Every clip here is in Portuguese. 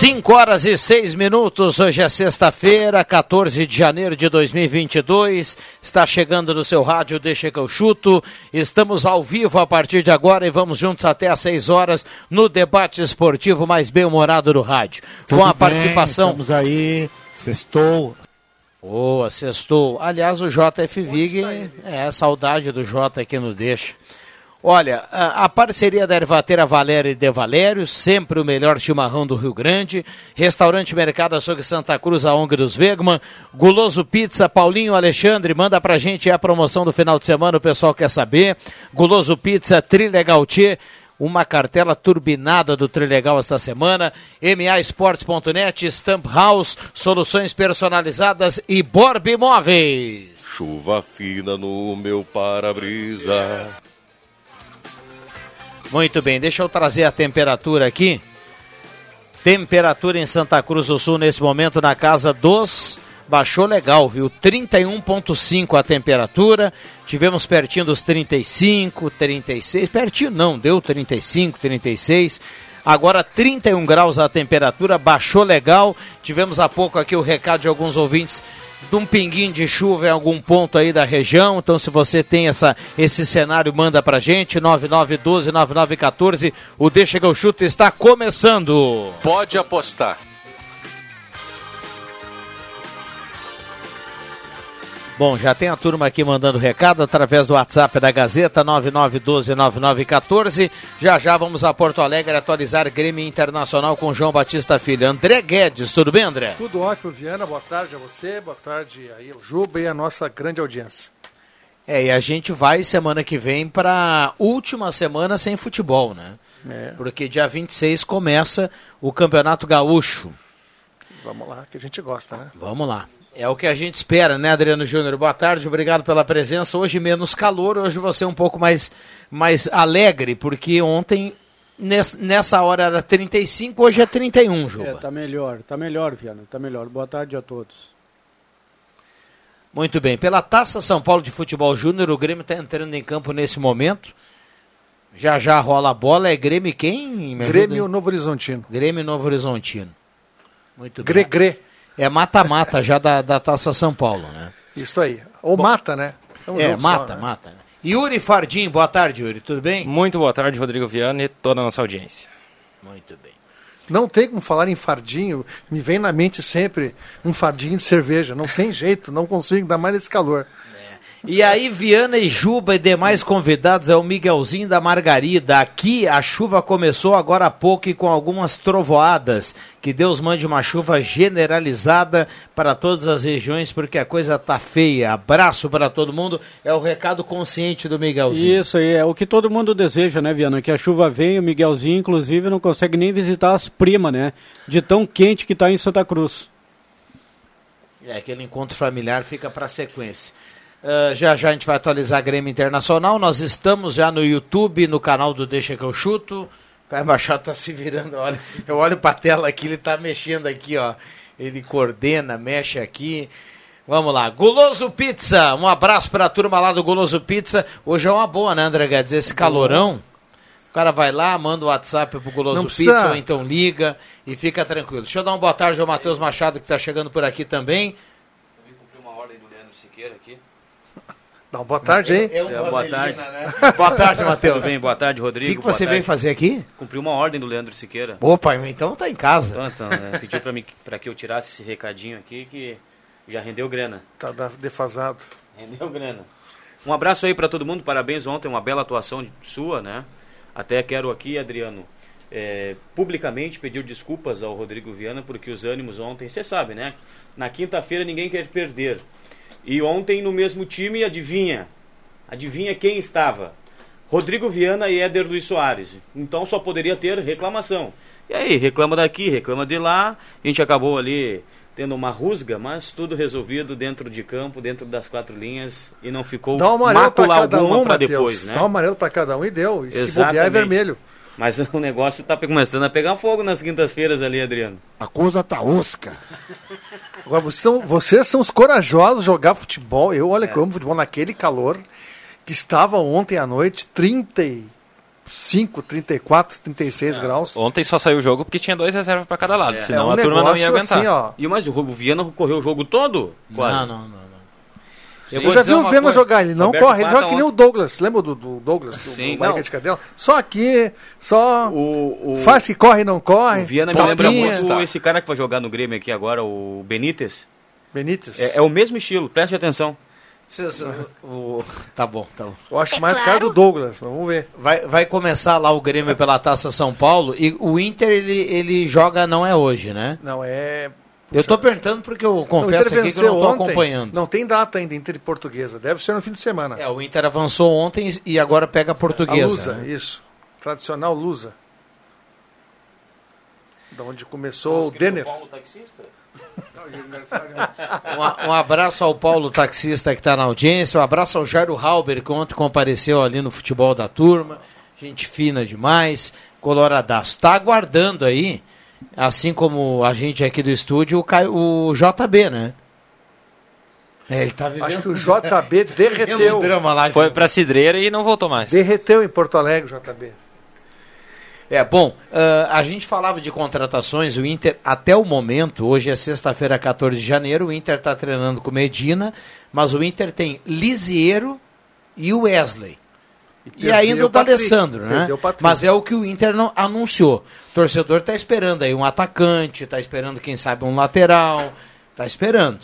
Cinco horas e seis minutos, hoje é sexta-feira, 14 de janeiro de 2022. Está chegando no seu rádio, deixa que eu chuto. Estamos ao vivo a partir de agora e vamos juntos até às seis horas no debate esportivo mais bem-humorado do rádio. Tudo com a bem, participação. Estamos aí, sextou. Boa, sextou. Aliás, o JF Vig, é saudade do J aqui no Deixa. Olha, a, parceria da Ervateira Valério e De Valério, sempre o melhor chimarrão do Rio Grande. Restaurante Mercado Açougue Santa Cruz, a ONG dos Vegman. Guloso Pizza, Paulinho Alexandre, manda pra gente a promoção do final de semana, o pessoal quer saber. Guloso Pizza, Trilegal Tchê, uma cartela turbinada do Trilegal esta semana. MAEsportes.net, Stamp House, soluções personalizadas e Borb Imóveis. Chuva fina no meu para-brisa. Muito bem, deixa eu trazer a temperatura aqui. Temperatura em Santa Cruz do Sul nesse momento na casa dos. Baixou legal, viu? 31,5 a temperatura. Tivemos pertinho dos 35, 36. Pertinho não, deu 35, 36. Agora 31 graus a temperatura, baixou legal. Tivemos há pouco aqui o recado de alguns ouvintes de um pinguinho de chuva em algum ponto aí da região. Então, se você tem essa, esse cenário, manda pra gente. 9912-9914. O Deixa que eu chuto está começando. Pode apostar. Bom, já tem a turma aqui mandando recado através do WhatsApp da Gazeta 99129914. Já já vamos a Porto Alegre atualizar Grêmio Internacional com João Batista Filho. André Guedes, tudo bem, André? Tudo ótimo, Viana. Boa tarde a você, boa tarde aí ao Juba e a nossa grande audiência. É, e a gente vai semana que vem para última semana sem futebol, né? É. Porque dia 26 começa o Campeonato Gaúcho. Vamos lá, que a gente gosta, né? Vamos lá. É o que a gente espera, né, Adriano Júnior? Boa tarde, obrigado pela presença. Hoje menos calor, hoje você um pouco mais, mais alegre, porque ontem ness- nessa hora era 35, hoje é 31, Juba. É, tá melhor, tá melhor, Viana, tá melhor. Boa tarde a todos. Muito bem. Pela Taça São Paulo de Futebol Júnior, o Grêmio está entrando em campo nesse momento. Já já rola a bola. É Grêmio quem? Grêmio. Novo Horizontino. Grêmio Novo Horizontino. Muito bem. Gregre. É mata-mata já da, da Taça São Paulo, né? Isso aí. Ou mata, né? um é, só, mata, né? mata. Yuri Fardim, boa tarde, Yuri. Tudo bem? Muito boa tarde, Rodrigo Viana e toda a nossa audiência. Muito bem. Não tem como falar em fardinho, me vem na mente sempre um fardinho de cerveja. Não tem jeito, não consigo, ainda mais nesse calor. E aí, Viana e Juba e demais convidados é o Miguelzinho da Margarida. Aqui a chuva começou agora há pouco e com algumas trovoadas. Que Deus mande uma chuva generalizada para todas as regiões, porque a coisa tá feia. Abraço para todo mundo. É o recado consciente do Miguelzinho. Isso aí, é o que todo mundo deseja, né, Viana? Que a chuva venha, o Miguelzinho, inclusive, não consegue nem visitar as primas, né? De tão quente que tá em Santa Cruz. É, aquele encontro familiar fica para sequência. Ah, já já a gente vai atualizar Grêmio Internacional. Nós estamos já no YouTube, no canal do Deixa que eu chuto. O Caio Machado tá se virando, olha. Eu olho pra tela aqui, ele tá mexendo aqui, ó. Ele coordena, mexe aqui. Vamos lá, Guloso Pizza, um abraço pra turma lá do Guloso Pizza. Hoje é uma boa, né, André Guedes? Esse calorão. O cara vai lá, manda o WhatsApp pro precisa- Pizza, ou então liga e fica tranquilo. Deixa eu dar uma boa tarde ao Matheus Machado, que tá chegando por aqui também. Siqueira aqui. Uma boa tarde aí. É um É, boa vaselina, tarde. né? Boa tarde, Matheus. Tudo bem, boa tarde, O Rodrigo. que, que você boa veio fazer aqui? Cumpriu uma ordem do Leandro Siqueira. Opa, então tá em casa. Então, então né, pediu pra, mim, pra que eu tirasse esse recadinho aqui que já rendeu grana. Tá defasado. Rendeu grana. Um abraço aí pra todo mundo, parabéns ontem, uma bela atuação sua, né? Até quero aqui, Adriano, é, publicamente pedir desculpas ao Rodrigo Viana, porque os ânimos ontem, você sabe, né? Na quinta-feira ninguém quer perder. E ontem no mesmo time, adivinha? Adivinha quem estava? Rodrigo Viana e Éder Luiz Soares. Então só poderia ter reclamação. E aí, reclama daqui, reclama de lá. A gente acabou ali tendo uma rusga, mas tudo resolvido dentro de campo, dentro das quatro linhas e não ficou Dá um pra mácula alguma um, para depois, né? Dá um amarelo pra cada um e deu. E se Exatamente. bobear é vermelho. Mas o negócio tá começando a pegar fogo nas quintas-feiras ali, Adriano. A coisa tá osca. Agora, vocês são, vocês são os corajosos de jogar futebol. Eu, É. olha, que eu amo futebol naquele calor que estava ontem à noite, 35, 34, 36 graus. Ontem só saiu o jogo porque tinha dois reservas pra cada lado, É. senão um a turma não ia aguentar. assim, ó. E mas o Ro- o Viana correu o jogo todo? Quase. Não, não, não. Eu, vou já vi o Vena coisa. jogar, ele não Roberto corre, ele joga que nem o Douglas. Lembra do, do Douglas, Sim, o não. barriga de cadela? Só aqui, só O, o, faz que corre e não corre. o Viana me lembra muito esse cara que vai jogar no Grêmio aqui agora, o Benítez. Benítez. É, é o mesmo estilo, preste atenção. Vocês- o- Tá bom, tá bom. Eu acho mais cara do Douglas, mas vamos ver. Vai, vai começar lá o Grêmio pela Taça São Paulo e o Inter ele, ele joga não é hoje, né? Não, é... Eu tô perguntando porque eu confesso aqui que eu não ontem. acompanhando. Não tem data ainda, Inter e Portuguesa. Deve ser no fim de semana. É, o Inter avançou ontem e agora pega a A portuguesa. Lusa, né? isso. Tradicional Lusa. Da onde começou o Denner. Um, um abraço ao Paulo Taxista que está na audiência, um abraço ao Jairo Halber que ontem compareceu ali no futebol da turma, gente fina demais, coloradaço. Está aguardando aí, assim como a gente aqui do estúdio, o, Caio- o JB, né? É, ele tá vivendo Acho que o JB um derreteu. drama lá. Foi pra Cidreira e não voltou mais. Derreteu em Porto Alegre, o JB. É, bom, ah, a gente falava de contratações, o Inter, até o momento, hoje é sexta-feira, 14 de janeiro, o Inter está treinando com Medina, mas o Inter tem Lisiero e o Wesley. E, perdeu ainda o D'Alessandro, né? Mas é o que o Inter não anunciou. O torcedor está esperando aí um atacante, está esperando, quem sabe, um lateral, está esperando.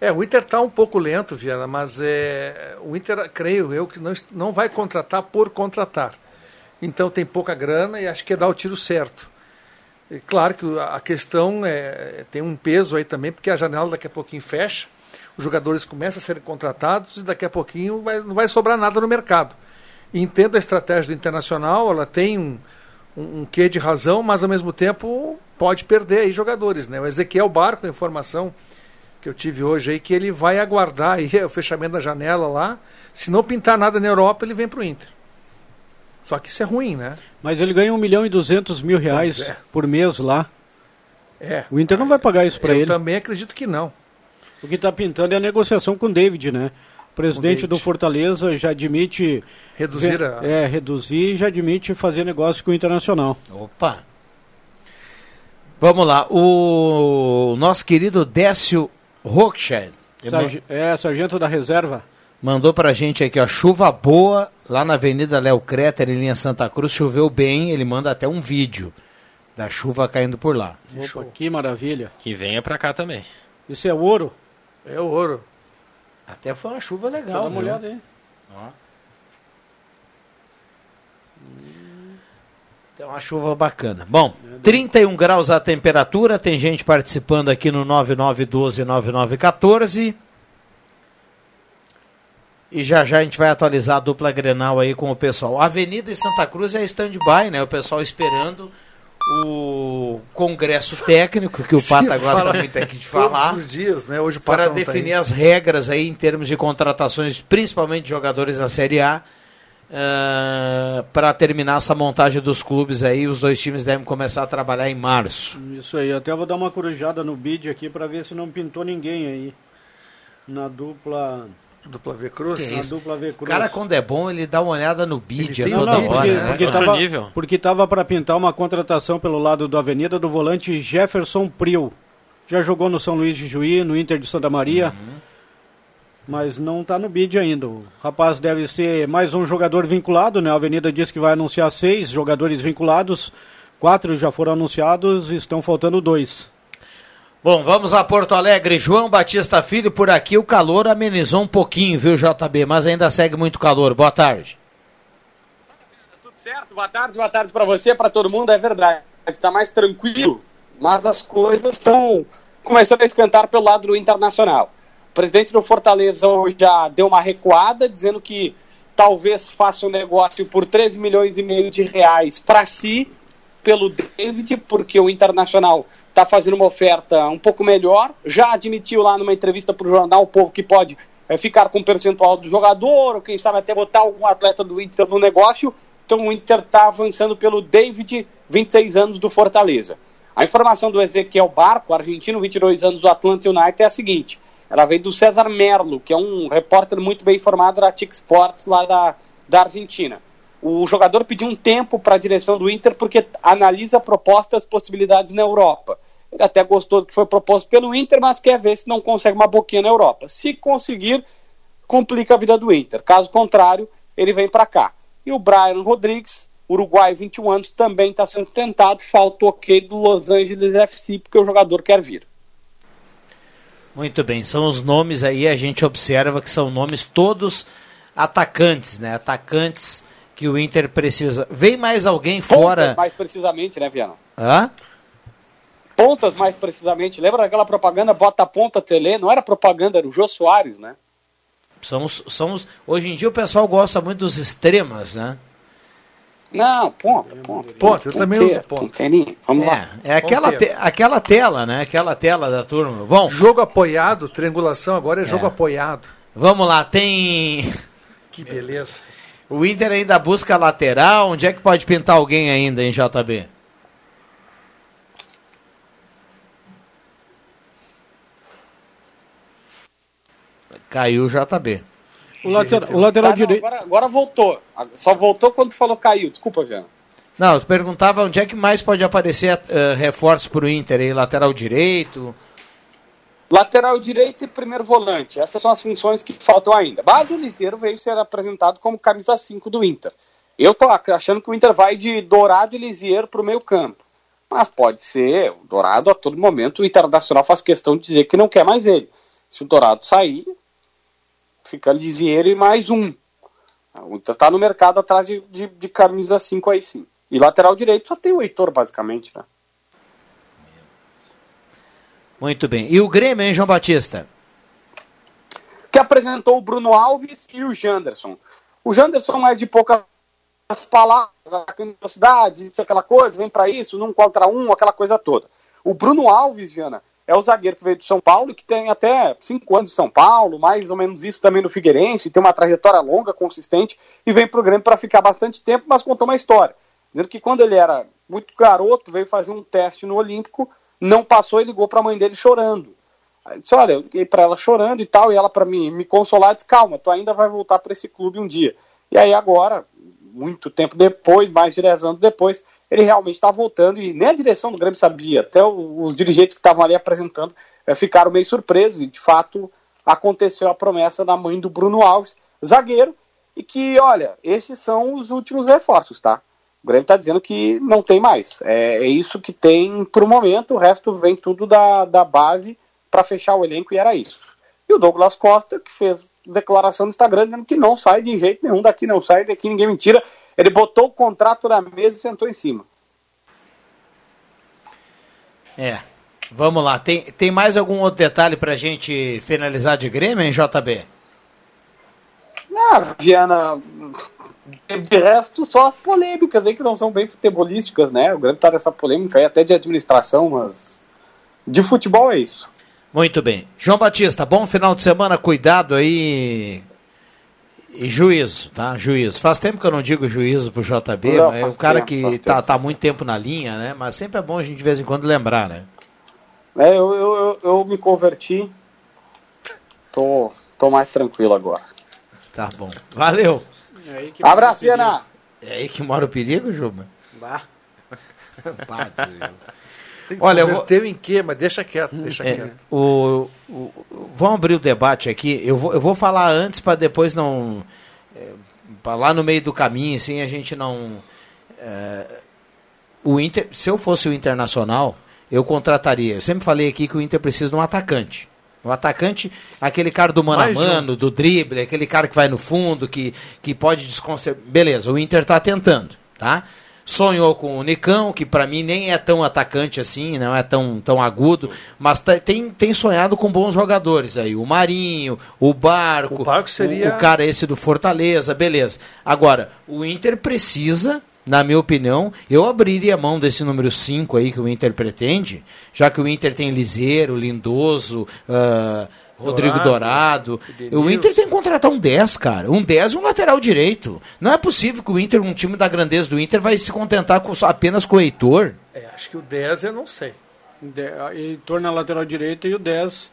É, o Inter está um pouco lento, Viana, mas é, o Inter, creio eu, que não, não vai contratar por contratar. Então tem pouca grana e acho que é dar o tiro certo. E claro que a a questão é, tem um peso aí também, porque a janela daqui a pouquinho fecha, os jogadores começam a ser contratados e daqui a pouquinho vai- não vai sobrar nada no mercado. Entendo a estratégia do Internacional, ela tem um, um, um quê de razão, mas ao mesmo tempo pode perder aí jogadores. Né? O Ezequiel Barco, a informação que eu tive hoje aí, que ele vai aguardar aí o fechamento da janela lá. Se não pintar nada na Europa, ele vem para o Inter. Só que isso é ruim, né? Mas ele ganha 1 milhão e 200 mil reais é. por mês lá. É. O Inter não vai pagar isso para eu ele. também acredito que não. O que está pintando é a negociação com o David, né? O presidente David. do Fortaleza já admite Reduzir a. é, reduzir e já admite fazer negócio com o Internacional. Opa! Vamos lá, o nosso querido Décio Rockshire Sarge- é, sargento da reserva. mandou pra gente aqui, ó, chuva boa lá na Avenida Léo Creter, em linha Santa Cruz, choveu bem, ele manda até um vídeo da chuva caindo por lá. Opa, que maravilha. Que venha pra cá também. Isso é ouro? É ouro. Até foi uma chuva Dá legal, uma viu? olhada aí. Tem uma chuva bacana. Bom, 31 graus a temperatura, tem gente participando aqui no 9912-9914. E já já a gente vai atualizar a dupla Grenal aí com o pessoal. A Avenida e Santa Cruz é stand-by, né? O pessoal esperando o congresso técnico, que o Pata gosta fala muito aqui de falar, Todos os dias, né? Hoje o Pata para tá definir as regras aí em termos de contratações, principalmente de jogadores da Série A. ah, para terminar essa montagem dos clubes aí, os dois times devem começar a trabalhar em março. Isso aí, até vou dar uma corujada no bid aqui para ver se não pintou ninguém aí. Na dupla. Dupla V Cruz. Que isso? dupla V O Cruz. cara, quando é bom, ele dá uma olhada no bid tem- toda Não, não, hora. porque, né? porque Outro tava, nível. porque tava para pintar uma contratação pelo lado do Avenida do volante Jefferson Priu. Já jogou no São Luís de Juí, no Inter de Santa Maria. mas não está no bid ainda. O rapaz deve ser mais um jogador vinculado, né? A Avenida diz que vai anunciar seis jogadores vinculados, quatro já foram anunciados, estão faltando dois. Bom, vamos a Porto Alegre. João Batista Filho, por aqui o calor amenizou um pouquinho, viu, JB? Mas ainda segue muito calor. Boa tarde. Tudo certo? Boa tarde, boa tarde para você, para todo mundo. É verdade, está mais tranquilo, mas as coisas estão começando a esquentar pelo lado do internacional. O presidente do Fortaleza hoje já deu uma recuada, dizendo que talvez faça um negócio por 13 milhões e meio de reais para si, pelo David, porque o Internacional está fazendo uma oferta um pouco melhor. Já admitiu lá numa entrevista para o jornal O Povo que pode é, ficar com um percentual do jogador, ou quem sabe até botar algum atleta do Inter no negócio. Então o Inter está avançando pelo David, 26 anos do Fortaleza. A informação do Ezequiel Barco, argentino, 22 anos do Atlanta United, é a seguinte: ela vem do César Merlo, que é um repórter muito bem informado da TIC Sports lá da, da Argentina. O jogador pediu um tempo para a direção do Inter porque analisa propostas, possibilidades na Europa. Ele até gostou do que foi proposto pelo Inter, mas quer ver se não consegue uma boquinha na Europa. Se conseguir, complica a vida do Inter. Caso contrário, ele vem para cá. E o Brian Rodrigues, Uruguai, 21 anos, também está sendo tentado. Falta o ok do Los Angeles FC, porque o jogador quer vir. Muito bem, são os nomes aí, a gente observa que são nomes todos atacantes, né? Atacantes que o Inter precisa. Vem mais alguém fora. Pontas, mais precisamente, né, Viana? Hã? Pontas, mais precisamente. Lembra daquela propaganda Bota Ponta Tele? Não era propaganda, era o Jô Soares, né? Somos, somos, hoje em dia o pessoal gosta muito dos extremas, né? Não, ponta, ponta. Ponta, eu também uso ponta. Vamos É, lá. é aquela, te, aquela tela, né? Aquela tela da turma. Bom, Jogo apoiado, triangulação agora é jogo É. apoiado. vamos lá, tem. Que beleza. O Inter ainda busca lateral. Onde é que pode pintar alguém ainda, em JB? Caiu o JB. O, later, o lateral Tá, não, direito. agora, agora voltou. Só voltou quando tu falou caiu. Desculpa, Viana. Não, eu perguntava onde é que mais pode aparecer eh, reforço para o Inter, aí, lateral direito. Lateral direito e primeiro volante. Essas são as funções que faltam ainda. Mas o Liseiro veio ser apresentado como camisa 5 do Inter. Eu tô ac- achando que o Inter vai de Dourado e Lisieiro para o meio campo. Mas pode ser, o Dourado a todo momento o Internacional faz questão de dizer que não quer mais ele. Se o Dourado sair, fica Lisieiro e mais um. O Inter está no mercado atrás de, de, de camisa 5 aí sim. E lateral direito só tem o Heitor, basicamente, né? Muito bem. E o Grêmio, hein, João Batista? que apresentou o Bruno Alves e o Janderson. O Janderson mais de poucas palavras, velocidade, isso, aquela coisa, vem para isso, num contra um, aquela coisa toda. O Bruno Alves, Viana, é o zagueiro que veio do São Paulo, que tem até cinco anos de São Paulo, mais ou menos isso também no Figueirense, tem uma trajetória longa, consistente, e vem pro Grêmio para ficar bastante tempo, mas contou uma história. Dizendo que quando ele era muito garoto, veio fazer um teste no Olímpico, não passou e ligou para a mãe dele chorando. Aí disse, olha, eu liguei para ela chorando e tal, e ela para me, me consolar disse, calma, tu ainda vai voltar para esse clube um dia. E aí agora, muito tempo depois, mais de 10 anos depois, ele realmente está voltando e nem a direção do Grêmio sabia, até os dirigentes que estavam ali apresentando eh, ficaram meio surpresos e de fato aconteceu a promessa da mãe do Bruno Alves, zagueiro, e que, olha, esses são os últimos reforços, tá? O Grêmio está dizendo que não tem mais. É, é isso que tem por momento, o resto vem tudo da, da base para fechar o elenco e era isso. E o Douglas Costa, que fez declaração no Instagram dizendo que não sai de jeito nenhum daqui, não sai daqui, ninguém mentira. Ele botou o contrato na mesa e sentou em cima. É. Vamos lá. Tem, tem mais algum outro detalhe pra gente finalizar de Grêmio, hein, JB? Ah, Viana, de resto, só as polêmicas aí que não são bem futebolísticas, né? O Grêmio tá nessa polêmica aí até de administração, mas de futebol é isso. Muito bem. João Batista, bom final de semana, cuidado aí. E juízo, tá? Juízo. Faz tempo que eu não digo juízo pro JB, Não, é o cara tempo, que tá, tempo, tá muito tempo na linha, né? Mas sempre é bom a gente de vez em quando lembrar, né? É, eu, eu, eu, eu me converti, tô, tô mais tranquilo agora. Tá bom. Valeu. Abraço, Viana! É aí que mora o perigo, Juba? Bah. Que Olha, eu vou- converteu em quê? Mas deixa quieto, deixa É, quieto. o, o- o- vamos abrir o debate aqui. Eu vou, eu vou falar antes para depois não. É, pra lá no meio do caminho, assim, a gente não. é, o Inter, se eu fosse o Internacional, eu contrataria. Eu sempre falei aqui que o Inter precisa de um atacante. O atacante, aquele cara do mano Mais a um. mano, do drible, aquele cara que vai no fundo, que, que pode desconcertar. Beleza, o Inter tá tentando, tá? Sonhou com o Nicão, que pra mim nem é tão atacante assim, não é tão, tão agudo, mas tá- tem, tem sonhado com bons jogadores aí. O Marinho, o Barco, O Barco seria- o, o cara esse do Fortaleza, beleza. Agora, o Inter precisa, na minha opinião, eu abriria a mão desse número 5 aí que o Inter pretende, já que o Inter tem Liseiro, Lindoso, ah, Rodrigo Dourado. O Inter tem que contratar um 10, cara. Um 10 e um lateral direito. Não é possível que o Inter, um time da grandeza do Inter, vai se contentar com, só apenas com o Heitor. É, acho que o 10 eu não sei. Heitor na lateral direita e o 10,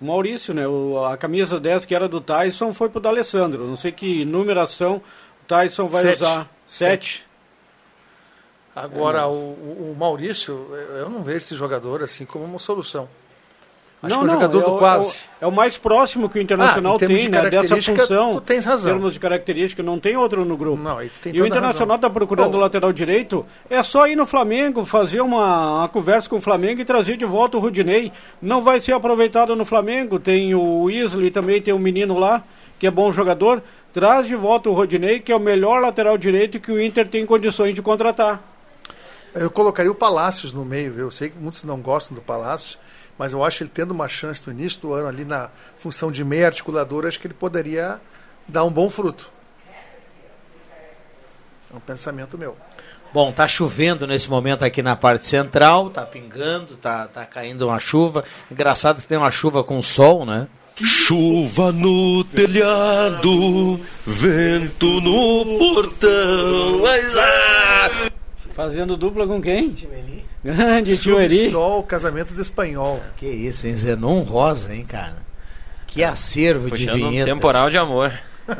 o Maurício, né? O, a camisa 10 que era do Tyson foi pro D'Alessandro. Não sei que numeração o Tyson vai Sete. usar. 7. Agora, o, o- o Maurício, eu não vejo esse jogador assim como uma solução. Acho Não, que é o não, jogador é do o- quase. É o, é o mais próximo que o Internacional Ah, tem, de né? Dessa função. tu tens razão. Em termos de característica, não tem outro no grupo. Não, tem e o Internacional está procurando Bom, o lateral direito. É só ir no Flamengo, fazer uma, uma conversa com o Flamengo e trazer de volta o Rudinei. Não vai ser aproveitado no Flamengo. Tem o Isley também, tem um menino lá, que é bom jogador. Traz de volta o Rodinei, que é o melhor lateral direito que o Inter tem condições de contratar. Eu colocaria o Palácios no meio, viu? Eu sei que muitos não gostam do Palácio, mas eu acho que ele tendo uma chance no início do ano ali na função de meia articuladora, acho que ele poderia dar um bom fruto. É um pensamento meu. Bom, tá chovendo nesse momento aqui na parte central, tá pingando, tá, tá caindo uma chuva. Engraçado que tem uma chuva com sol, né? Chuva no telhado, vento no portão. Mas, ah! Fazendo dupla com quem? Grande tio Chuva e Eri. Sol, casamento do espanhol. Que isso, hein? Zenon Rosa, hein, cara? Que acervo de Puxando um vinhetas. temporal de amor.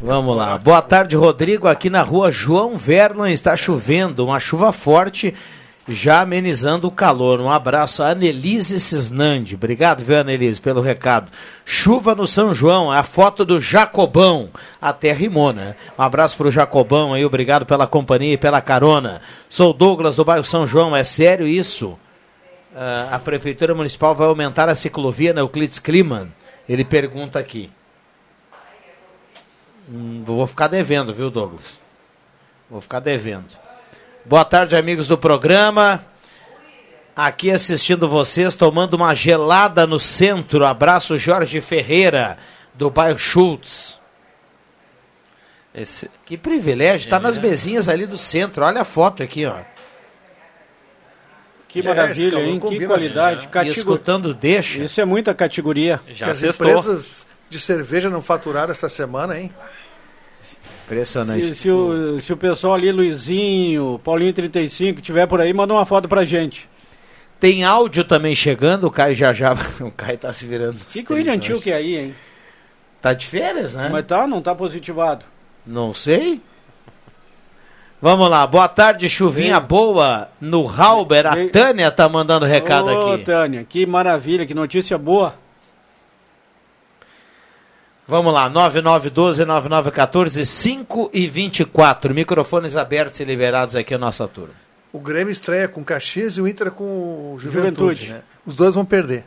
Vamos lá. Boa tarde, Rodrigo. Aqui na rua João Verlan está chovendo, uma chuva forte, já amenizando o calor. Um abraço a Anelise Cisnandi. Obrigado, viu, Anelise, pelo recado. Chuva no São João, a foto do Jacobão. Até rimou, né? Um abraço pro Jacobão aí, obrigado pela companhia e pela carona. Sou Douglas do bairro São João, é sério isso? Ah, a Prefeitura Municipal vai aumentar a ciclovia na Euclides Kliman? Ele pergunta aqui. Hum, vou ficar devendo, viu, Douglas? Vou ficar devendo. Boa tarde, amigos do programa. Aqui assistindo vocês, tomando uma gelada no centro. Abraço, Jorge Ferreira, do bairro Schultz. Esse, Que privilégio, está nas mesinhas ali do centro. Olha a foto aqui, ó. Que É, maravilha, hein? Que qualidade. assim, E Catigo- escutando deixa. Isso é muita categoria. que já as sextou. empresas de cerveja não faturaram essa semana, hein? Impressionante. Se, se o, se o pessoal ali, Luizinho, Paulinho 35, tiver por aí, manda uma foto pra gente. Tem áudio também chegando, o Caio já já. O Caio tá se virando. Que, que o William Tio quer aí, hein? Tá de férias, né? Mas tá, não tá positivado. Não sei. Vamos lá, boa tarde, chuvinha Vem. boa no Halber. A Vem. Tânia tá mandando recado Ô, aqui. Tânia, que maravilha, que notícia boa. Vamos lá, 9912-9914, 5 e 24. Microfones abertos e liberados aqui a nossa turma. O Grêmio estreia com o Caxias e o Inter com o Juventude. Juventude. né? Os dois vão perder.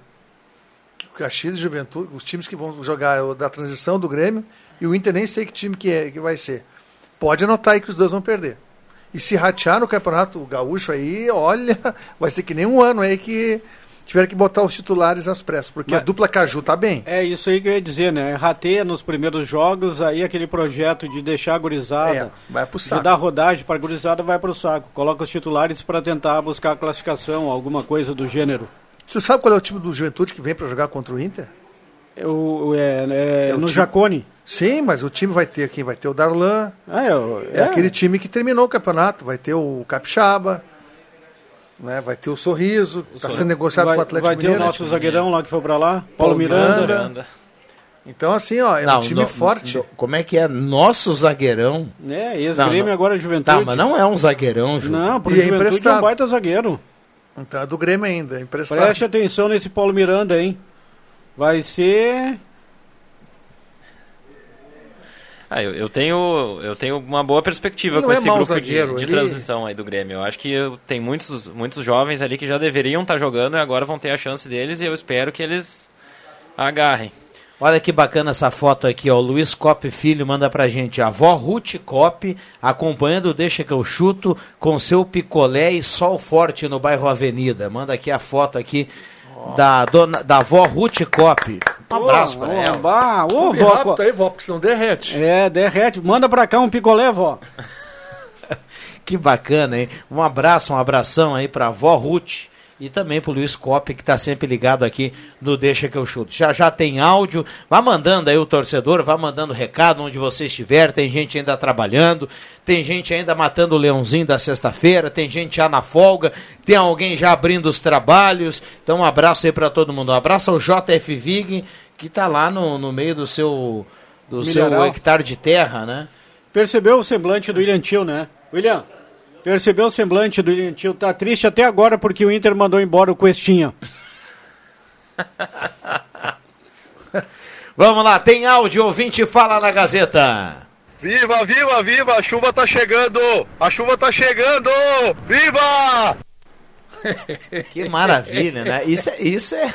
O Caxias e Juventude, os times que vão jogar é o da transição do Grêmio e o Inter nem sei que time que, é, que vai ser. Pode anotar aí que os dois vão perder. E se ratear no Campeonato Gaúcho aí, olha, vai ser que nem um ano aí que tiveram que botar os titulares às pressas, porque Mas- a dupla Caju tá bem. É isso aí que eu ia dizer, né? Rateia nos primeiros jogos, aí aquele projeto de deixar a gurizada, É, vai pro de saco. dar rodagem para a gurizada, vai pro saco. Coloca os titulares para tentar buscar a classificação, alguma coisa do gênero. Você sabe qual é o time do Juventude que vem para jogar contra o Inter? O, é, é, É o no time- Jacone. Sim, mas o time vai ter quem? Vai ter o Darlan, Ah, é, o- É, aquele time que terminou o campeonato. Vai ter o Capixaba, né? vai ter o Sorriso, está sendo negociado vai, com o Atlético vai ter o nosso zagueirão lá que foi para lá, Paulo Paulo Miranda. Miranda. Então, assim, ó, é um time no- forte. no- como é que é? Nosso zagueirão. É, Não, ex-grêmio não. agora Juventude. Tá, mas não é um zagueirão, Ju. Não, pro E é Juventude é um emprestado. baita zagueiro. Então é do Grêmio ainda, é emprestado. Preste atenção nesse Paulo Miranda, hein? Vai ser. Ah, eu, eu tenho, eu tenho uma boa perspectiva com é esse grupo zagueiro, de, de ele- transição aí do Grêmio. Eu acho que eu- tem muitos, muitos jovens ali que já deveriam estar jogando e agora vão ter a chance deles e eu espero que eles agarrem. Olha que bacana essa foto aqui, ó. O Luiz Cop Filho manda pra gente. A avó Ruth Cop acompanhando o Deixa que eu chuto com seu picolé e sol forte no bairro Avenida. Manda aqui a foto aqui da, dona, da avó Ruth Cop. Um abraço pra Ô, ela. bah, ô, Come vó, rápido aí, vó, porque senão derrete. É, derrete. Manda pra cá um picolé, vó. Que bacana, hein? Um abraço, um abração aí pra avó Ruth e também pro Luiz Cop, que tá sempre ligado aqui no Deixa que eu chuto. Já já tem áudio, vá mandando aí o torcedor, vá mandando recado onde você estiver. Tem gente ainda trabalhando, tem gente ainda matando o leãozinho da sexta-feira, tem gente já na folga, tem alguém já abrindo os trabalhos. Então um abraço aí pra todo mundo. Um abraço ao JF Vig, que tá lá no, no meio do seu do seu Milharal. hectare de terra, né? Percebeu o semblante do William Tio, né? William, percebeu o semblante do Tio? Tá triste até agora porque o Inter mandou embora o Questinha. Vamos lá, tem áudio, ouvinte, fala na Gazeta. Viva, viva, viva! A chuva tá chegando! A chuva tá chegando! Viva! Que maravilha, né? Isso é, isso é,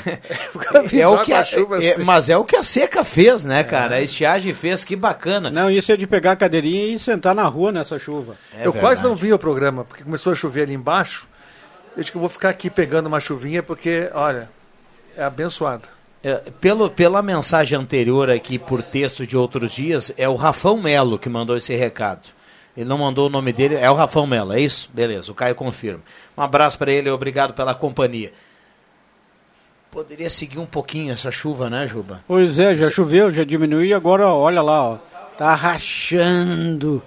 é o que a é- assim. mas é o que a seca fez, né, cara? A estiagem fez, que bacana. Não, isso é de pegar a cadeirinha e sentar na rua nessa chuva. É eu quase verdade. não vi o programa, porque começou a chover ali embaixo. Eu acho que eu vou ficar aqui pegando uma chuvinha, porque, olha, é abençoado. É, pelo, pela mensagem anterior aqui por texto de outros dias, é o Rafão Melo que mandou esse recado. Ele não mandou o nome dele, é o Rafão Melo, é isso? Beleza, o Caio confirma. Um abraço para ele, obrigado pela companhia. Poderia seguir um pouquinho essa chuva, né, Juba? Pois é, já choveu, já diminuiu e agora, olha lá, ó. Tá rachando.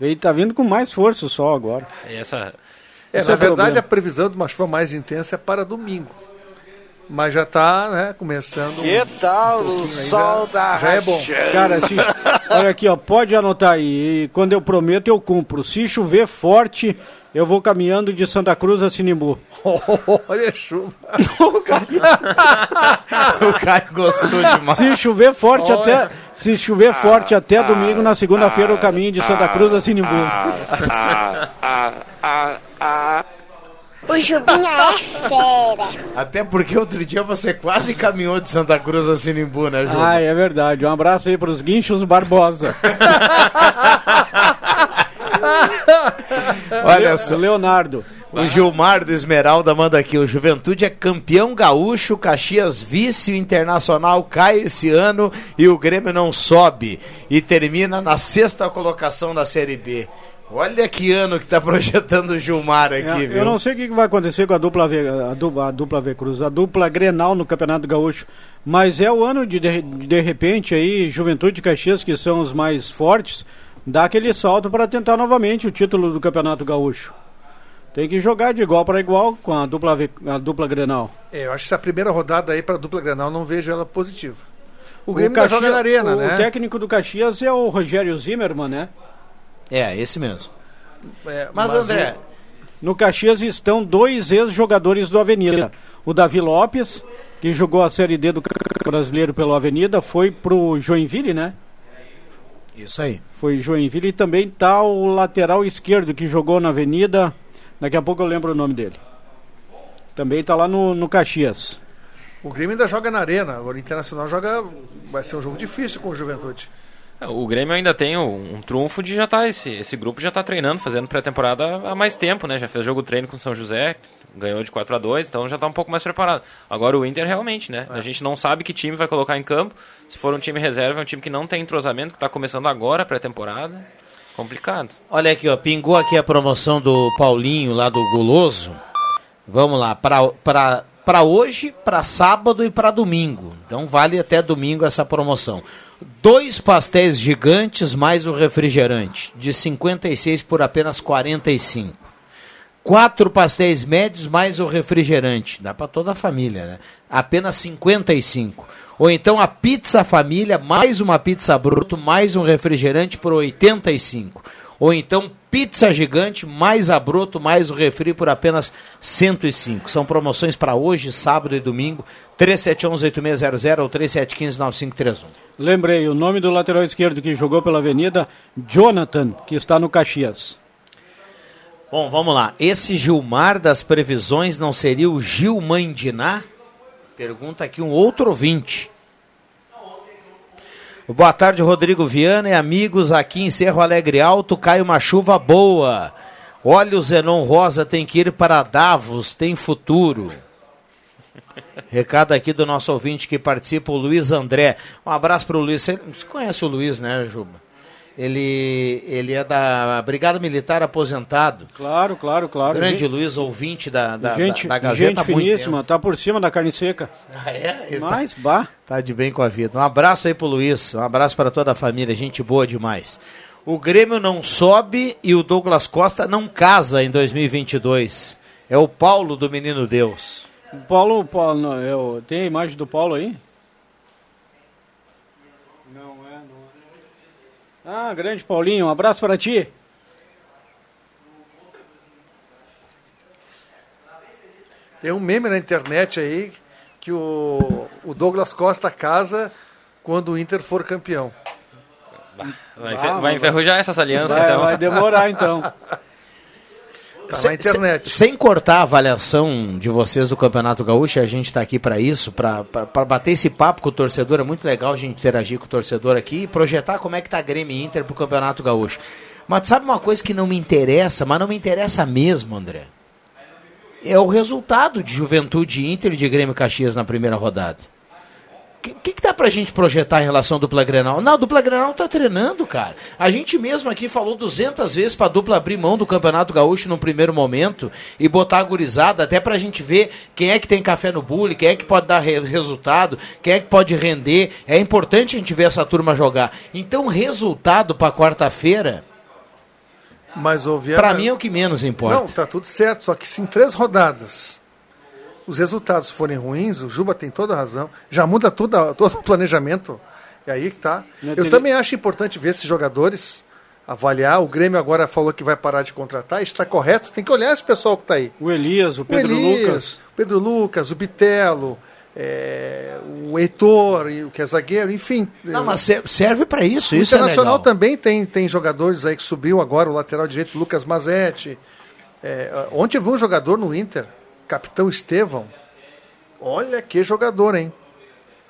Ele tá vindo com mais força o sol agora. Essa, É, Esse na é verdade, problema. a previsão de uma chuva mais intensa é para domingo. Mas já está né, começando. Que tal pouquinho o sol já, da já é bom. Cara, se, olha aqui, ó, pode anotar aí. E Quando eu prometo, eu cumpro. Se chover forte, eu vou caminhando de Santa Cruz a Sinimbu. Olha a chuva. o Caio gostou demais. Se chover forte Olha. até, se chover forte até domingo, na segunda-feira eu caminho de Santa Cruz a Sinimbu. O Jubinha é fera. Até porque outro dia você quase caminhou de Santa Cruz a Sinimbu, né, Juba? Ah, é verdade. Um abraço aí pros guinchos Barbosa. Olha só. O Leonardo. O Gilmar do Esmeralda manda aqui: o Juventude é campeão gaúcho, Caxias vice, o Internacional cai esse ano e o Grêmio não sobe. E termina na sexta colocação da Série B. Olha que ano que tá projetando o Gilmar aqui, É, viu? eu não sei o que vai acontecer com a dupla V, a dupla, a dupla V Cruz, a dupla Grenal no Campeonato Gaúcho. Mas é o ano de, de de repente aí, Juventude e Caxias, que são os mais fortes, dá aquele salto para tentar novamente o título do Campeonato Gaúcho. Tem que jogar de igual para igual com a dupla, a dupla Grenal. É, eu acho que essa primeira rodada aí para a dupla Granal não vejo ela positiva. O Grêmio Caxias- joga na arena, o né? técnico do Caxias é o Rogério Zimmermann, né? É, esse mesmo. É, Mas, André, No Caxias estão dois ex-jogadores do Avenida. O Davi Lopes, que jogou a Série D do Campeonato Brasileiro pelo Avenida, foi pro Joinville, né? isso aí. Foi Joinville e também tá o lateral esquerdo que jogou na Avenida. Daqui a pouco eu lembro o nome dele. Também tá lá no, no Caxias. O Grêmio ainda joga na arena. Agora o Internacional joga. Vai ser um jogo difícil com o Juventude. O Grêmio ainda tem um, um trunfo de já tá esse, esse grupo já tá treinando, fazendo pré-temporada há mais tempo, né? Já fez jogo treino com o São José, ganhou de 4 a 2 então já tá um pouco mais preparado. Agora o Inter realmente, né? A gente não sabe que time vai colocar em campo. Se for um time reserva, é um time que não tem entrosamento, que tá começando agora a pré-temporada. Complicado. Olha aqui, ó, pingou aqui a promoção do Paulinho lá do Guloso. Vamos lá, para hoje, para sábado e para domingo. Então vale até domingo essa promoção. Dois pastéis gigantes mais o refrigerante, de 56 por apenas 45. Quatro pastéis médios mais o refrigerante. Dá para toda a família, né? Apenas 55. Ou então a pizza família mais uma pizza bruto mais um refrigerante por 85. Ou então pizza gigante, mais a broto, mais o refri por apenas 105. São promoções para hoje, sábado e domingo, 3711-8600 ou 3715-9531. Lembrei, o nome do lateral esquerdo que jogou pela Avenida, Jonathan, que está no Caxias. Bom, vamos lá. Esse Gilmar das previsões não seria o Gilmandiná? Pergunta aqui um outro ouvinte. Boa tarde, Rodrigo Viana e amigos aqui em Cerro Alegre Alto. Cai uma chuva boa. Olha, o Zenon Rosa tem que ir para Davos, tem futuro. Recado aqui do nosso ouvinte que participa, o Luiz André. Um abraço para o Luiz. Você conhece o Luiz, né, Juba? Ele, ele é da Brigada Militar aposentado. Claro, claro, claro. Grande Gente- Luiz, ouvinte da, da, gente, da, da Gazeta gente finíssima, tá por cima da carne seca. Ah, é? Ele tá- Mas, bah. Tá de bem com a vida. Um abraço aí pro Luiz, um abraço para toda a família, gente boa demais. O Grêmio não sobe e o Douglas Costa não casa em 2022. É o Paulo do Menino Deus. O Paulo, Paulo eu, tem a imagem do Paulo aí? Não é, não é. Ah, grande Paulinho, um abraço para ti. Tem um meme na internet aí que o, o Douglas Costa casa quando o Inter for campeão. Vai, enfer- vai enferrujar essas alianças, Vai, então. vai demorar então. Tá Se- na internet. se- sem cortar a avaliação de vocês do Campeonato Gaúcho, a gente está aqui para isso, para bater esse papo com o torcedor. É muito legal a gente interagir com o torcedor aqui e projetar como é que tá Grêmio e Inter pro Campeonato Gaúcho. Mas sabe uma coisa que não me interessa, mas não me interessa mesmo, André? É o resultado de Juventude Inter e de Grêmio Caxias na primeira rodada. O que, que, que dá pra gente projetar em relação à dupla Grenal? Não, a dupla Grenal tá treinando, cara. A gente mesmo aqui falou 200 vezes pra dupla abrir mão do Campeonato Gaúcho no primeiro momento e botar a gurizada, até pra gente ver quem é que tem café no bule, quem é que pode dar re- resultado, quem é que pode render. É importante a gente ver essa turma jogar. Então, resultado pra quarta-feira, Mas o Viana... pra mim é o que menos importa. Não, tá tudo certo, só que se em três rodadas os resultados forem ruins, o Juba tem toda a razão, já muda tudo, a- todo o planejamento. É aí que tá. Não Eu também acho importante ver esses jogadores, avaliar. O Grêmio agora falou que vai parar de contratar, está correto, tem que olhar esse pessoal que está aí. O Elias, o O Pedro Elias, Lucas. o Pedro Lucas, o Bitelo, é, o Heitor, e o que é zagueiro, enfim. Não, mas se- serve pra isso, O isso é Internacional legal. também tem, tem jogadores aí que subiu agora, o lateral direito Lucas Mazetti. É, ontem eu vi um jogador no Inter, capitão Estevão. Olha que jogador, hein?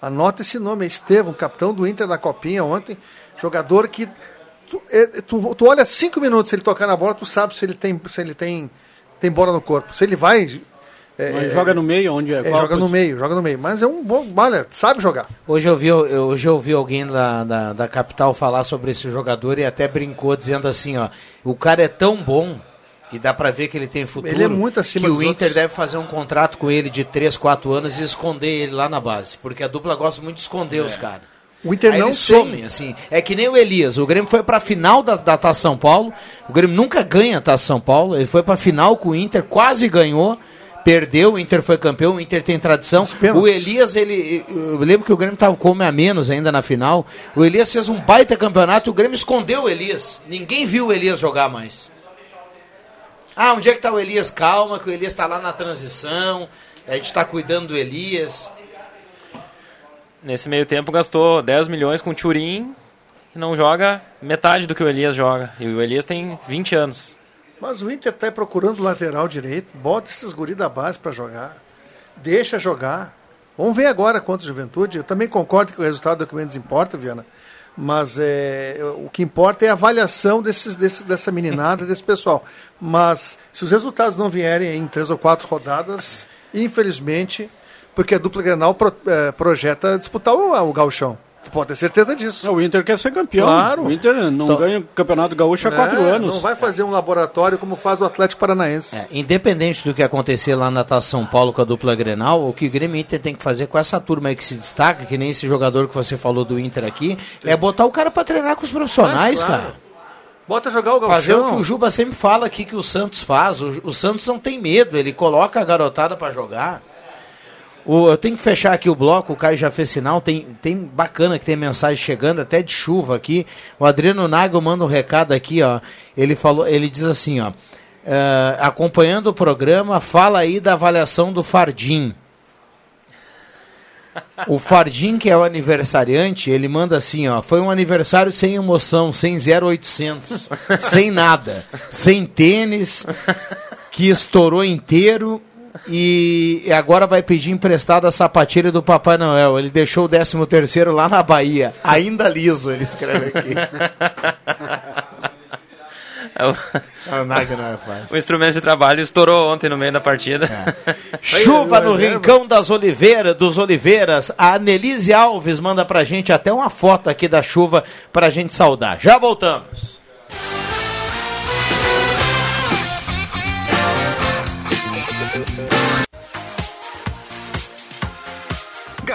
Anota esse nome, é Estevão, capitão do Inter na Copinha ontem. Jogador que. Tu, é, tu, tu olha cinco minutos, se ele tocar na bola, tu sabe se ele tem, se ele tem, tem bola no corpo. Se ele vai. é, joga no meio, onde é? é, joga no meio, joga no meio. Mas é um bom. Olha, sabe jogar. Hoje eu vi, eu- hoje eu vi alguém da, da, da capital falar sobre esse jogador e até brincou dizendo assim, ó, o cara é tão bom e dá pra ver que ele tem futuro. Ele é muito acima que o Inter outros. deve fazer um contrato com ele de 3, 4 anos e esconder ele lá na base, porque a dupla gosta muito de esconder os caras. O Inter Aí não somem, assim. É que nem o Elias. O Grêmio foi pra final da, da Taça São Paulo. O Grêmio nunca ganha a Taça São Paulo. Ele foi pra final com o Inter, quase ganhou. Perdeu, o Inter foi campeão, o Inter tem tradição. O Elias, ele. Eu lembro que o Grêmio tava com a menos ainda na final. O Elias fez um baita campeonato e o Grêmio escondeu o Elias. Ninguém viu o Elias jogar mais. Ah, onde é que tá o Elias? Calma, que o Elias tá lá na transição. A gente tá cuidando do Elias. Nesse meio tempo gastou 10 milhões com o Turim e não joga metade do que o Elias joga. E o Elias tem 20 anos. Mas o Inter está procurando lateral direito. Bota esses guri da base para jogar. Deixa jogar. Vamos ver agora contra a Juventude. Eu também concordo que o resultado é o que menos importa, Viana. Mas é, o que importa é a avaliação desses, desse, dessa meninada, desse pessoal. Mas se os resultados não vierem em três ou quatro rodadas, infelizmente, porque a dupla Grenal pro, é, projeta disputar o, o gauchão. Tu pode ter certeza disso. O Inter quer ser campeão. Claro. O Inter não Então- ganha o Campeonato Gaúcho há quatro É, anos. Não vai fazer um laboratório como faz o Atlético Paranaense. É, independente do que acontecer lá na Taça São Paulo com a dupla Grenal, o que o Grêmio Inter tem que fazer com essa turma aí que se destaca, que nem esse jogador que você falou do Inter aqui, é botar o cara pra treinar com os profissionais, Mas, claro. cara. Bota jogar o Fazer o gauchão. que o Juba sempre fala aqui que o Santos faz. O, o Santos não tem medo, ele coloca a garotada pra jogar. O- eu tenho que fechar aqui o bloco, o Caio já fez sinal, tem, tem bacana que tem mensagem chegando, até de chuva aqui. O Adriano Nagel manda um recado aqui, ó. Ele falou, ele diz assim, ó. eh, acompanhando o programa, fala aí da avaliação do Fardim. O Fardim, que é o aniversariante, ele manda assim, ó, foi um aniversário sem emoção, sem 0800, sem nada, sem tênis, que estourou inteiro e agora vai pedir emprestada a sapatilha do Papai Noel. Ele deixou o 13 terceiro lá na Bahia, ainda liso, ele escreve aqui. É o... é fácil. O instrumento de trabalho estourou ontem no meio da partida. Chuva no Rincão das Oliveiras, dos Oliveiras. A Anelise Alves manda pra gente até uma foto aqui da chuva pra gente saudar. Já voltamos.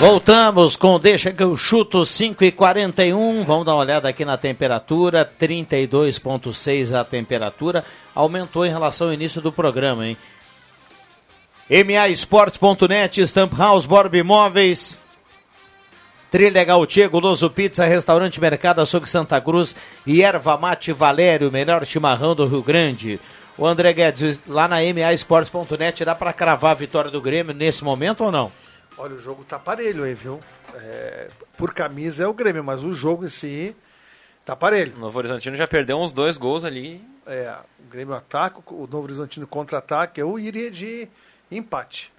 Voltamos com Deixa que eu chuto 5 e 41 Vamos dar uma olhada aqui na temperatura. 32,6 a temperatura. Aumentou em relação ao início do programa, hein? MAEsportes.net, Stamp House, Borb Imóveis. Trilha Gautier, Goloso Pizza, Restaurante Mercado Açougue Santa Cruz e Erva Mate Valério, melhor chimarrão do Rio Grande. O André Guedes, lá na MAEsportes.net, dá para cravar a vitória do Grêmio nesse momento ou não? Olha, o jogo tá parelho aí, viu? É, por camisa é o Grêmio, mas o jogo em si tá parelho. O Novo Horizontino já perdeu uns dois gols ali. É, o Grêmio ataca, o Novo Horizontino contra-ataque, eu iria de empate.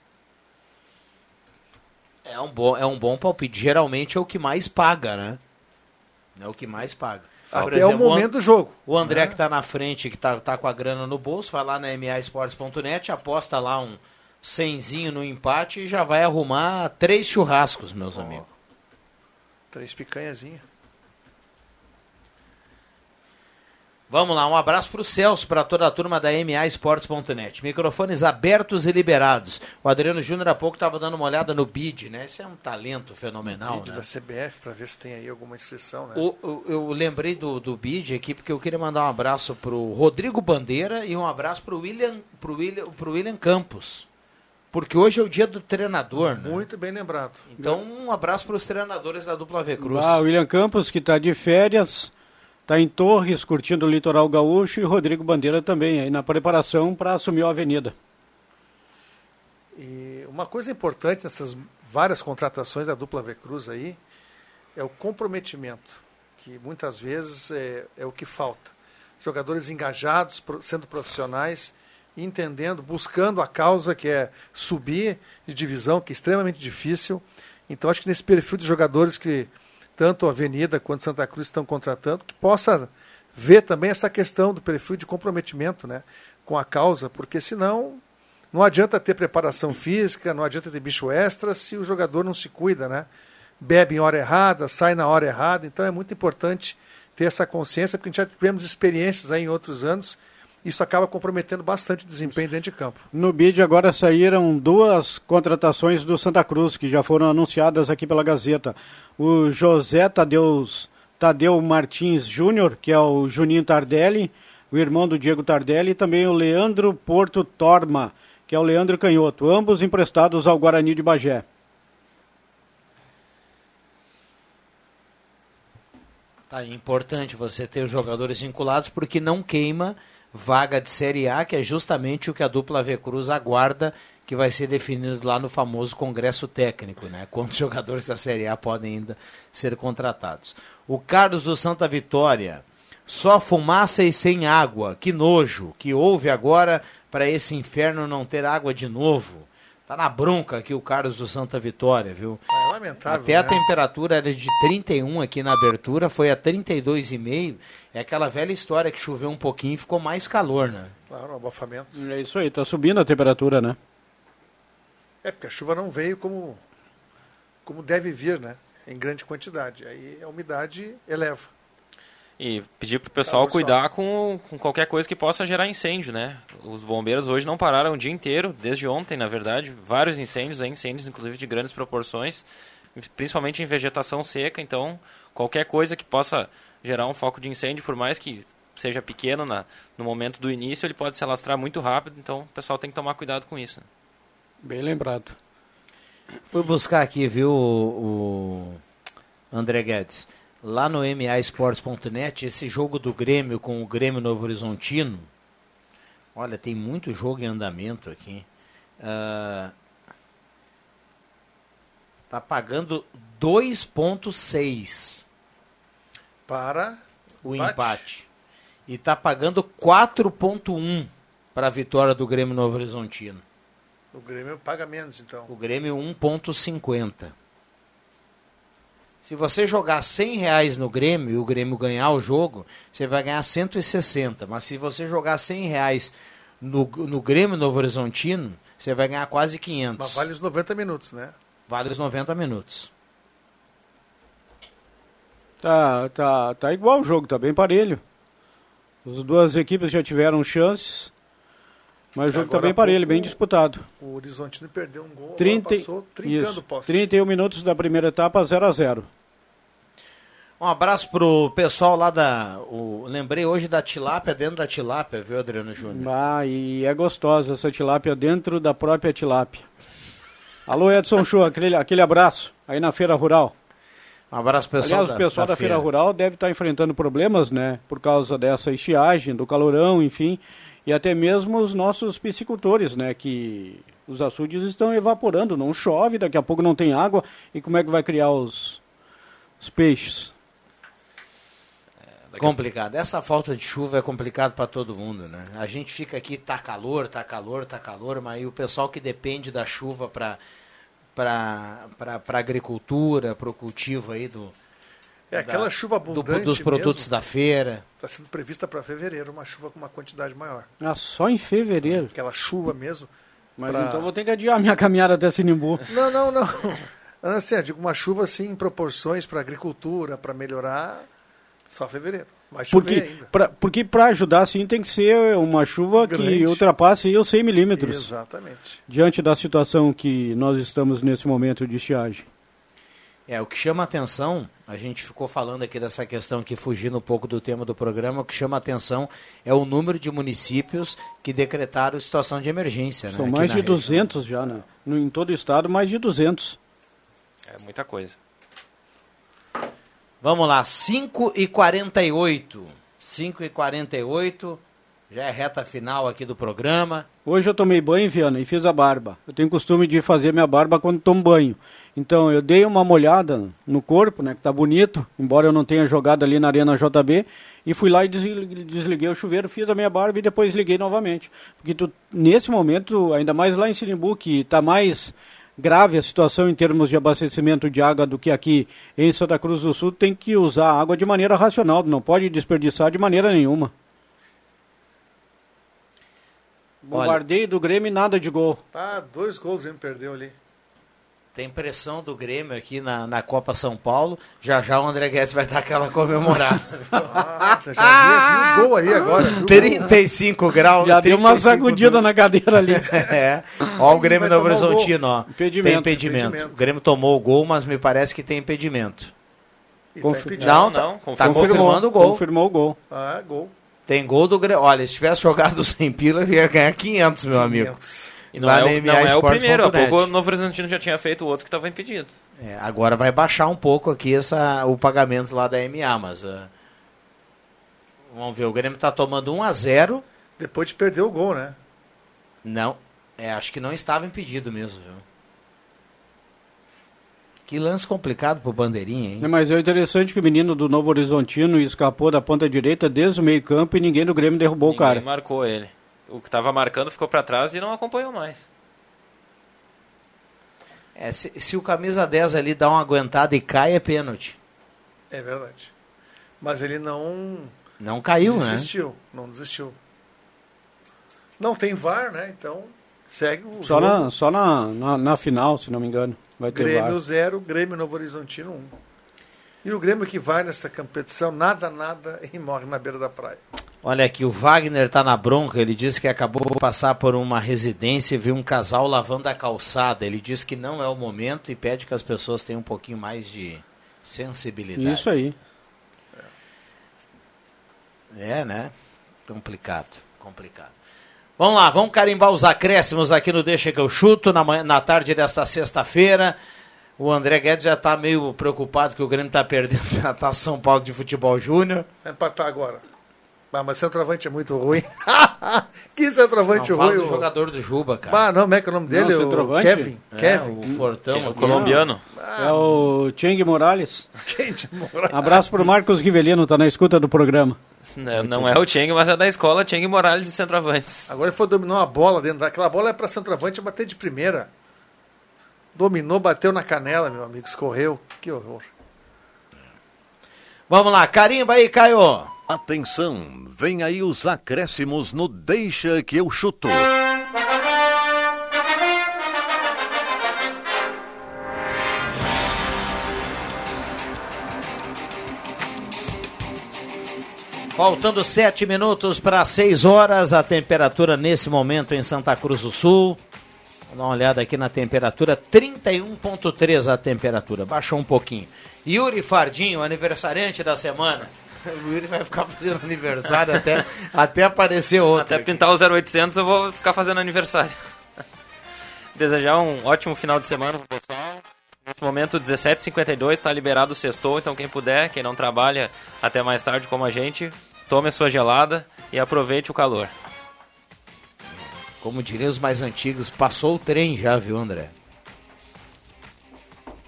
É um bom, é um bom palpite. Geralmente é o que mais paga, né? É o que mais paga. Até o momento do jogo. O André né? que tá na frente, que tá, tá com a grana no bolso, vai lá na maesportes.net, aposta lá um cenzinho no empate e já vai arrumar três churrascos, meus amigos. Três picanhazinhas. Vamos lá, um abraço para o Celso, para toda a turma da MAEsportes.net. Microfones abertos e liberados. O Adriano Júnior há pouco estava dando uma olhada no BID, né? Esse é um talento fenomenal, Vídeo né? da CBF para ver se tem aí alguma inscrição, né? O- o- eu lembrei do, do BID aqui porque eu queria mandar um abraço pro Rodrigo Bandeira e um abraço pro William, pro William, pro William Campos. Porque hoje é o dia do treinador, né? Muito bem lembrado. Então, um abraço para os treinadores da dupla V Cruz. O William Campos, que está de férias, está em Torres, curtindo o litoral gaúcho, e Rodrigo Bandeira também, aí na preparação para assumir a avenida. E uma coisa importante nessas várias contratações da dupla V Cruz aí é o comprometimento, que muitas vezes é, é o que falta. Jogadores engajados, sendo profissionais, entendendo, buscando a causa que é subir de divisão, que é extremamente difícil. Então acho que nesse perfil de jogadores que tanto Avenida quanto Santa Cruz estão contratando, que possa ver também essa questão do perfil de comprometimento né, com a causa, porque senão não adianta ter preparação física, não adianta ter bicho extra se o jogador não se cuida, né? Bebe em hora errada, sai na hora errada, então é muito importante ter essa consciência, porque já tivemos experiências aí em outros anos, isso acaba comprometendo bastante o desempenho dentro de campo. No BID agora saíram duas contratações do Santa Cruz, que já foram anunciadas aqui pela Gazeta. O José Tadeus, Tadeu Martins Júnior, que é o Juninho Tardelli, o irmão do Diego Tardelli, e também o Leandro Porto Torma, que é o Leandro Canhoto, ambos emprestados ao Guarani de Bagé. Tá, é importante você ter os jogadores vinculados porque não queima vaga de Série A, que é justamente o que a dupla V Cruz aguarda, que vai ser definido lá no famoso Congresso Técnico, né? Quantos jogadores da Série A podem ainda ser contratados. O Carlos do Santa Vitória, só fumaça e sem água, que nojo, que houve agora para esse inferno não ter água de novo. Tá na bronca aqui o Carlos do Santa Vitória, viu? É lamentável. Até a né? temperatura era de 31 aqui na abertura, foi a 32,5. É aquela velha história que choveu um pouquinho e ficou mais calor, né? Claro, um abafamento. É isso aí, está subindo a temperatura, né? É, porque a chuva não veio como, como deve vir, né? Em grande quantidade. Aí a umidade eleva. E pedir pro pessoal Tá, pessoal. cuidar com, com qualquer coisa que possa gerar incêndio, né? Os bombeiros hoje não pararam o dia inteiro, desde ontem, na verdade, vários incêndios, incêndios inclusive de grandes proporções, principalmente em vegetação seca, então qualquer coisa que possa gerar um foco de incêndio, por mais que seja pequeno na, no momento do início, ele pode se alastrar muito rápido, então o pessoal tem que tomar cuidado com isso. né? Bem lembrado. Fui buscar aqui, viu, o, o André Guedes. Lá no MAsports.net, esse jogo do Grêmio com o Grêmio Novo Horizontino. Olha, tem muito jogo em andamento aqui. Ah, tá pagando 2,6 Para o empate. empate. E tá pagando 4,1 para a vitória do Grêmio Novo Horizontino. O Grêmio paga menos, então. O Grêmio 1,50. Se você jogar 100 reais no Grêmio e o Grêmio ganhar o jogo, você vai ganhar 160. Mas se você jogar 100 reais no, no Grêmio Novo Horizontino, você vai ganhar quase 500. Mas vale os 90 minutos, né? Vale os 90 minutos. Tá, tá, tá igual o jogo, tá bem parelho. As duas equipes já tiveram chances, mas o jogo Agora tá bem parelho, bem disputado. O Horizontino perdeu um gol, 30, agora passou trincando isso, poste. 31 minutos da primeira etapa, 0 a 0 Um abraço pro pessoal lá da. O, lembrei hoje da tilápia dentro da tilápia, viu, Adriano Júnior? Ah, e é gostosa essa tilápia dentro da própria tilápia. Alô, Edson Show, aquele, aquele abraço aí na Feira Rural. Um abraço pessoal Aliás, da- o pessoal da da, Feira feira. Rural deve estar enfrentando problemas, né? Por causa dessa estiagem, do calorão, enfim. E até mesmo os nossos piscicultores, né? Que os açudes estão evaporando, não chove, daqui a pouco não tem água. E como é que vai criar os, os peixes? Complicado. Essa falta de chuva é complicado para todo mundo, né? A gente fica aqui, tá calor, tá calor, tá calor, mas o pessoal que depende da chuva para para agricultura, para o cultivo aí do É aquela chuva do- abundante dos produtos mesmo. da feira. Está sendo prevista para fevereiro uma chuva com uma quantidade maior. Ah, só em fevereiro. Aquela chuva mesmo. Mas pra- então vou ter que adiar minha caminhada até Sinimbu. Não, não, não. Assim, eu digo uma chuva assim em proporções para agricultura, para melhorar, só fevereiro. Vai Porque ainda. pra, porque para ajudar, sim, tem que ser uma chuva que Grande. ultrapasse aí os 100 milímetros. Exatamente. Diante da situação que nós estamos nesse momento de estiagem. É, o que chama atenção, a gente ficou falando aqui dessa questão aqui, fugindo um pouco do tema do programa, o que chama atenção é o número de municípios que decretaram situação de emergência. São né, mais de região. 200 já, né? No, em todo o estado, mais de 200. É muita coisa. Vamos lá, 5 e 48 5 e 48 já é reta final aqui do programa. Hoje eu tomei banho, Viana, e fiz a barba. Eu tenho costume de fazer minha barba quando tomo banho. Então eu dei uma molhada no corpo, né, que tá bonito, embora eu não tenha jogado ali na Arena JB, e fui lá e desli- desliguei o chuveiro, fiz a minha barba e depois liguei novamente. Porque tu, nesse momento, ainda mais lá em Sinimbu, que está mais grave a situação em termos de abastecimento de água do que aqui em Santa Cruz do Sul, tem que usar água de maneira racional, não pode desperdiçar de maneira nenhuma. Bombardeio do Grêmio, nada de gol. Ah, dois gols o Grêmio perdeu ali. Tem pressão do Grêmio aqui na, na Copa São Paulo. Já já o André Guedes vai dar aquela comemorada. Ah, já vi, viu o gol aí agora. viu o gol. 35 graus. Já deu uma 35 sacudida do- na cadeira ali. é. Ó o Grêmio Novo. Horizontino, ó. Impedimento. Tem impedimento. Impedimento. O Grêmio tomou o gol, mas me parece que tem impedimento. E tá impedido. Não, Não, tá, não, tá confirmou. confirmando o gol. Confirmou o gol. Ah, gol. Tem gol do Grêmio. Olha, se tivesse jogado sem pila, ia ganhar 500, meu amigo. 500. E não, Lá é, o, não é o primeiro, há pouco o Novo Horizontino já tinha feito o outro que estava impedido. É, agora vai baixar um pouco aqui essa, o pagamento lá da MA, mas... ah, vamos ver, o Grêmio tá tomando 1 a 0 Depois de perder o gol, né? Não, é, acho que não estava impedido mesmo, viu? Que lance complicado pro Bandeirinha, hein? É, mas é interessante que o menino do Novo Horizontino escapou da ponta direita desde o meio campo e ninguém do Grêmio derrubou o Ninguém cara. marcou ele. O que estava marcando ficou para trás e não acompanhou mais. É, se, se o camisa 10 ali dá uma aguentada e cai, é pênalti. É verdade. Mas ele não Não caiu, né? desistiu. Não desistiu. Não tem VAR, né? Então segue o Só, jogo. na, só na, na, na final, se não me engano. Vai ter Grêmio VAR. 0, Grêmio Novo Horizontino 1. E o Grêmio que vai nessa competição, nada, nada, e morre na beira da praia. Olha aqui, o Wagner tá na bronca, ele disse que acabou de passar por uma residência e viu um casal lavando a calçada. Ele disse que não é o momento e pede que as pessoas tenham um pouquinho mais de sensibilidade. Isso aí. É, né? Complicado, complicado. Vamos lá, vamos carimbar os acréscimos aqui no Deixa que eu chuto na, manhã, na tarde desta sexta-feira. O André Guedes já está meio preocupado que o Grêmio está perdendo a Taça São Paulo de Futebol Júnior. Vai empatar agora. Ah, mas centroavante é muito ruim. que centroavante Não, fala ruim. do ô. jogador do Juba, cara. Ah, não, como é que é o nome dele? Não, O centroavante? Kevin. É, Kevin. o Fortão. É o colombiano. É o Cheng Morales. Gente, moral. Abraço pro Marcos Rivelino, tá na escuta do programa. Não, não é o Cheng, mas é da escola Cheng Morales de centroavantes. Agora ele foi dominar uma bola dentro daquela bola é para centroavante bater de primeira. Dominou, bateu na canela, meu amigo, escorreu. Que horror. Vamos lá, carimba aí, Caio. Atenção, vem aí os acréscimos no Deixa que eu chuto. Faltando sete minutos para seis horas, a temperatura nesse momento em Santa Cruz do Sul. Vou dar uma olhada aqui na temperatura, 31.3 a temperatura, baixou um pouquinho. Yuri Fardinho, aniversariante da semana. O Yuri vai ficar fazendo aniversário até, até aparecer outro. Até pintar o 0800 eu vou ficar fazendo aniversário. Desejar um ótimo final de semana pro pessoal. Nesse momento, 17h52, está liberado o sextou, então quem puder, quem não trabalha até mais tarde como a gente, tome a sua gelada e aproveite o calor. Como diriam os mais antigos, passou o trem já, viu, André?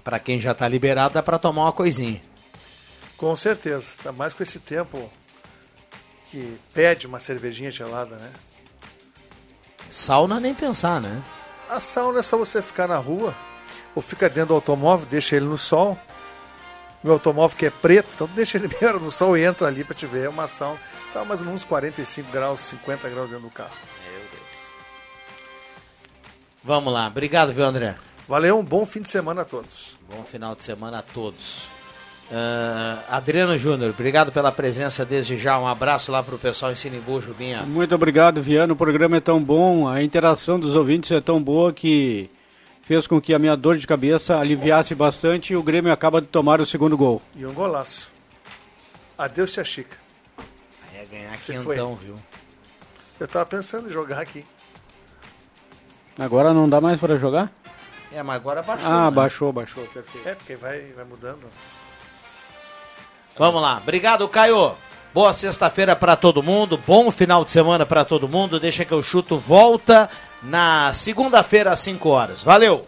Pra quem já tá liberado, dá pra tomar uma coisinha. Com certeza. Ainda mais com esse tempo que pede uma cervejinha gelada, né? Sauna nem pensar, né? A sauna é só você ficar na rua ou fica dentro do automóvel, deixa ele no sol. Meu automóvel que é preto, então deixa ele melhor no sol e entra ali pra te ver. É uma sauna. Tá mais ou menos uns 45 graus, 50 graus dentro do carro. Vamos lá, obrigado, viu, André? Valeu, um bom fim de semana a todos. Bom final de semana a todos. Ah, Adriano Júnior, obrigado pela presença desde já. Um abraço lá pro pessoal em Sinimbu, Jubinha. Muito obrigado, Viano. O programa é tão bom, a interação dos ouvintes é tão boa que fez com que a minha dor de cabeça aliviasse bastante e o Grêmio acaba de tomar o segundo gol. E um golaço. Adeus, Tia Chica. Aí é ganhar Você quentão, foi. viu? Eu tava pensando em jogar aqui. Agora não dá mais para jogar? É, mas agora baixou. Ah, né? baixou, baixou, perfeito. É, porque vai, vai mudando. Vamos lá, obrigado, Caio. Boa sexta-feira para todo mundo, bom final de semana para todo mundo. Deixa que eu chuto volta na segunda-feira às 5 horas. Valeu!